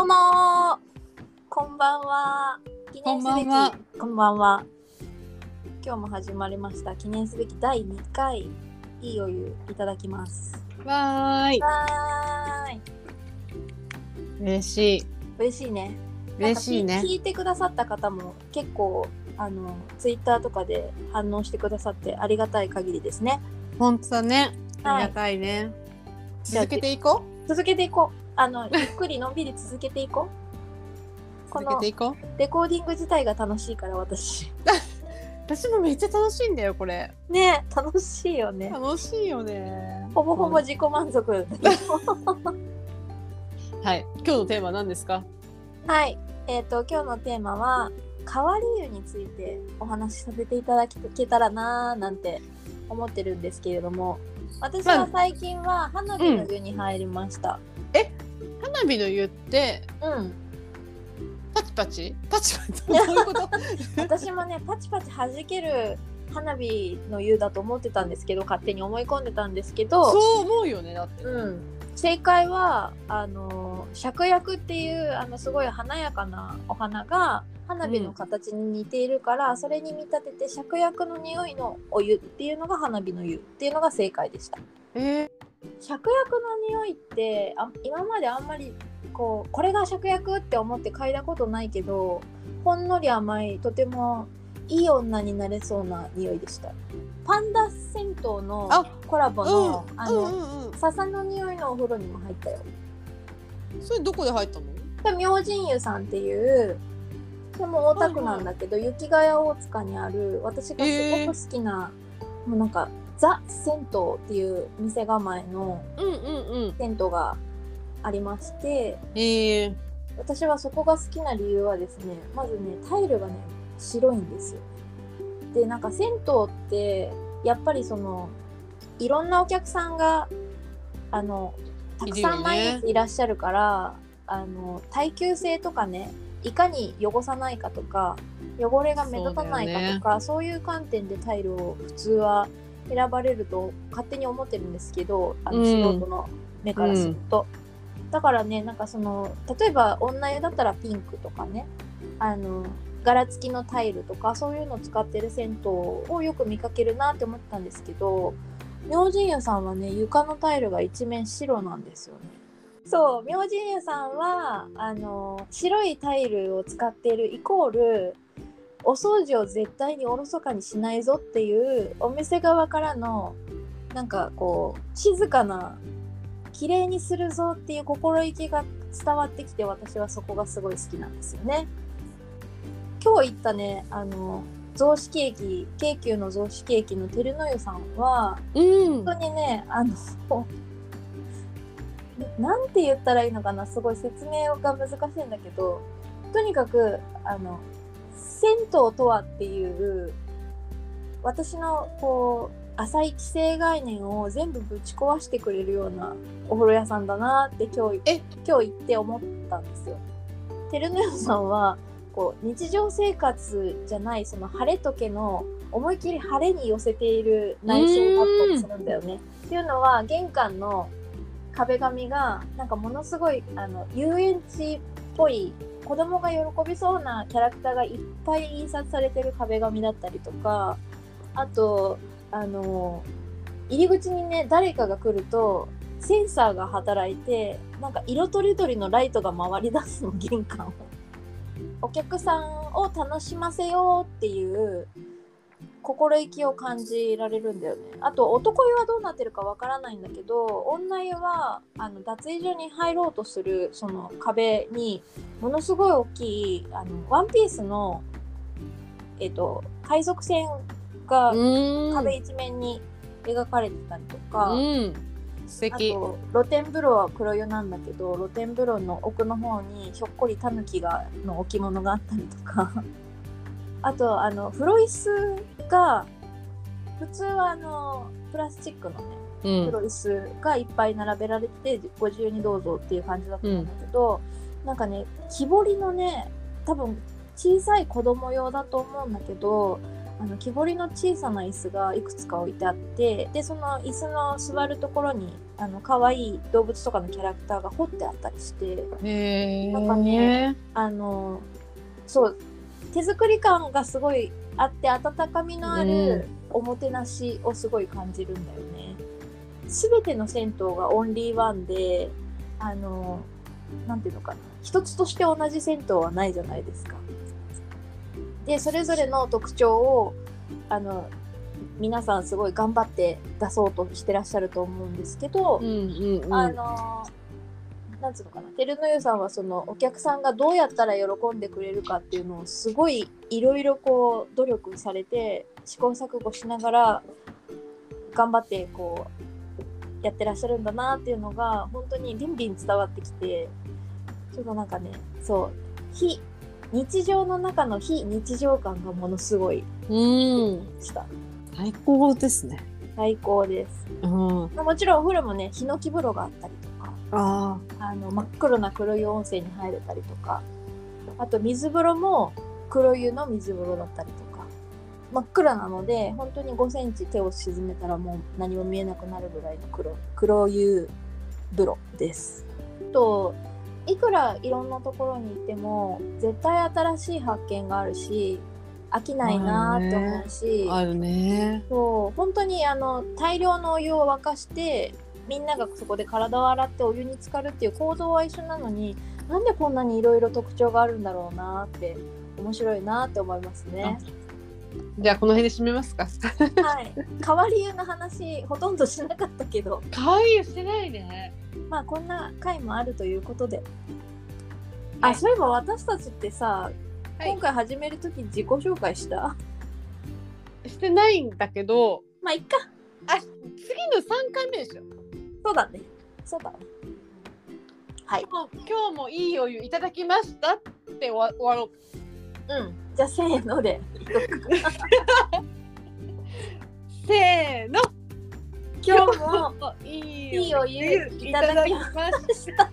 どうもー。こんばんは。記念すべき。こんばんは。こんばんは。今日も始まりました。記念すべき第2回。いいお湯いただきます。わーい。はーい。嬉しい。嬉しいね。嬉しいね。聞聞いてくださった方も結構あのツイッターとかで反応してくださってありがたい限りですね。本当だね。はい。ありがたいね。じゃあ続けていこ続けていこうあのゆっくりのんびり続けていこう。続けていこう？レコーディング自体が楽しいから私。私もめっちゃ楽しいんだよ、これ。ね楽しいよね。楽しいよね。ほぼほぼ自己満足。はい。今日のテーマは何ですか？はい。えっ、と今日のテーマは変わり湯についてお話しさせていただけたらなーなんて思ってるんですけれども私は最近は花火の湯に入りました花火の湯って、うん、パチパチ？パチパチ？どういうこと？私もねパチパチ弾ける花火の湯だと思ってたんですけど勝手に思い込んでたんですけどそう思うよね、だって。うん、正解はあの芍薬っていうあのすごい華やかなお花が花火の形に似ているから、それに見立てて芍薬の匂いのお湯っていうのが花火の湯っていうのが正解でした。えー、芍薬の匂いってあ今まであんまりこうこれが芍薬って思って嗅いだことないけどほんのり甘いとてもいい女になれそうな匂いでしたパンダ銭湯のあコラボの、あの、うんうんうん。笹の匂いのお風呂にも入ったよ。それどこで入ったの？で明神湯さんっていうでも大田区なんだけど、雪ヶ谷大塚にある私がすごく好きな、もうなんかザ・銭湯っていう店構えのうんうんうん。銭湯がありましてえー、私はそこが好きな理由はですねまずねタイルがね白いんですよ。でなんか銭湯ってやっぱりそのいろんなお客さんがあのたくさん毎日いらっしゃるから、あの耐久性とかねいかに汚さないかとか汚れが目立たないかとかそう,、いう観点でタイルを普通は選ばれると勝手に思ってるんですけどあのうん素人の目からすると。だからねなんかその例えば女湯だったらピンクとかねあの柄付きのタイルとかそういうのを使ってる銭湯をよく見かけるなって思ったんですけど明神湯さんはね床のタイルが一面白なんですよね。そう明神湯さんはあの白いタイルを使っているイコールお掃除を絶対におろそかにしないぞっていうお店側からのなんかこう静かな綺麗にするぞっていう心意気が伝わってきて私はそこがすごい好きなんですよね。今日行ったねあの雑式駅京急の雑式駅の照の湯さんはうん本当にねあの なんて言ったらいいのかなすごい説明が難しいんだけどとにかくあの銭湯とはっていう私のこう浅い既成概念を全部ぶち壊してくれるようなお風呂屋さんだなって今日え？今日行って思ったんですよ。照の湯さんはこう日常生活じゃないその晴れとけの思いっきり晴れに寄せている内装だったりするんだよね。っていうのは玄関の壁紙がなんかものすごいあの遊園地っぽい子供が喜びそうなキャラクターがいっぱい印刷されてる壁紙だったりとかあとあの入り口にね誰かが来るとセンサーが働いてなんか色とりどりのライトが回りだすの玄関を。お客さんを楽しませようっていう心意気を感じられるんだよね。あと男湯はどうなってるかわからないんだけど女湯はあの脱衣所に入ろうとするその壁にものすごい大きいあのワンピースの、えっと海賊船がうん壁一面に描かれてたりとか。あ敵と露天風呂は黒湯なんだけど露天風呂の奥の方にひょっこりタヌキがの置物があったりとかあとあの風呂椅子が普通はあのプラスチックのねうん風呂椅子がいっぱい並べられてご自由にどうぞっていう感じだと思うんだけど、なんかね木彫りのね多分小さい子供用だと思うんだけどあの木彫りの小さな椅子がいくつか置いてあってでその椅子の座るところにあの可愛い動物とかのキャラクターが彫ってあったりして。なんかねあのそう手作り感がすごいあって温かみのあるおもてなしをすごい感じるんだよね。すべての銭湯がオンリーワンであのなんていうのかな一つとして同じ銭湯はないじゃないですか。でそれぞれの特徴をあの皆さんすごい頑張って出そうとしてらっしゃると思うんですけど、うんうんうん。あのなんつうのかな照の湯さんはそのお客さんがどうやったら喜んでくれるかっていうのをすごいいろいろこう努力されて試行錯誤しながら頑張ってこうやってらっしゃるんだなっていうのが本当にビンビン伝わってきてちょっとなんかねそう非日常の中の非日常感がものすごいうん。した最高ですね。最高ですうん。もちろんお風呂もねヒノキ風呂があったりとかああの真っ黒な黒湯温泉に入れたりとかあと水風呂も黒湯の水風呂だったりとか真っ暗なので本当に5センチ手を沈めたらもう何も見えなくなるぐらいの黒黒湯風呂です。といくらいろんなところに行っても絶対新しい発見があるし飽きないなーって思うし、あ。あるね。そう本当にあの大量のお湯を沸かしてみんながそこで体を洗ってお湯に浸かるっていう構造は一緒なのになんでこんなにいろいろ特徴があるんだろうなって面白いなって思いますね。じゃあこの辺で締めますか。はい、変わり湯の話ほとんどしなかったけど可愛いしてないね。まあこんな回もあるということで。はいあそういえば私たちってさ、はい今回始める時自己紹介した？してないんだけど、まあいっかあ次の三回目でしょ。そうだねそうだねはい今日もいいお湯いただきましたって終わ終わろう。うんじゃあせーので せーの。今日もいいいお湯いただきまました。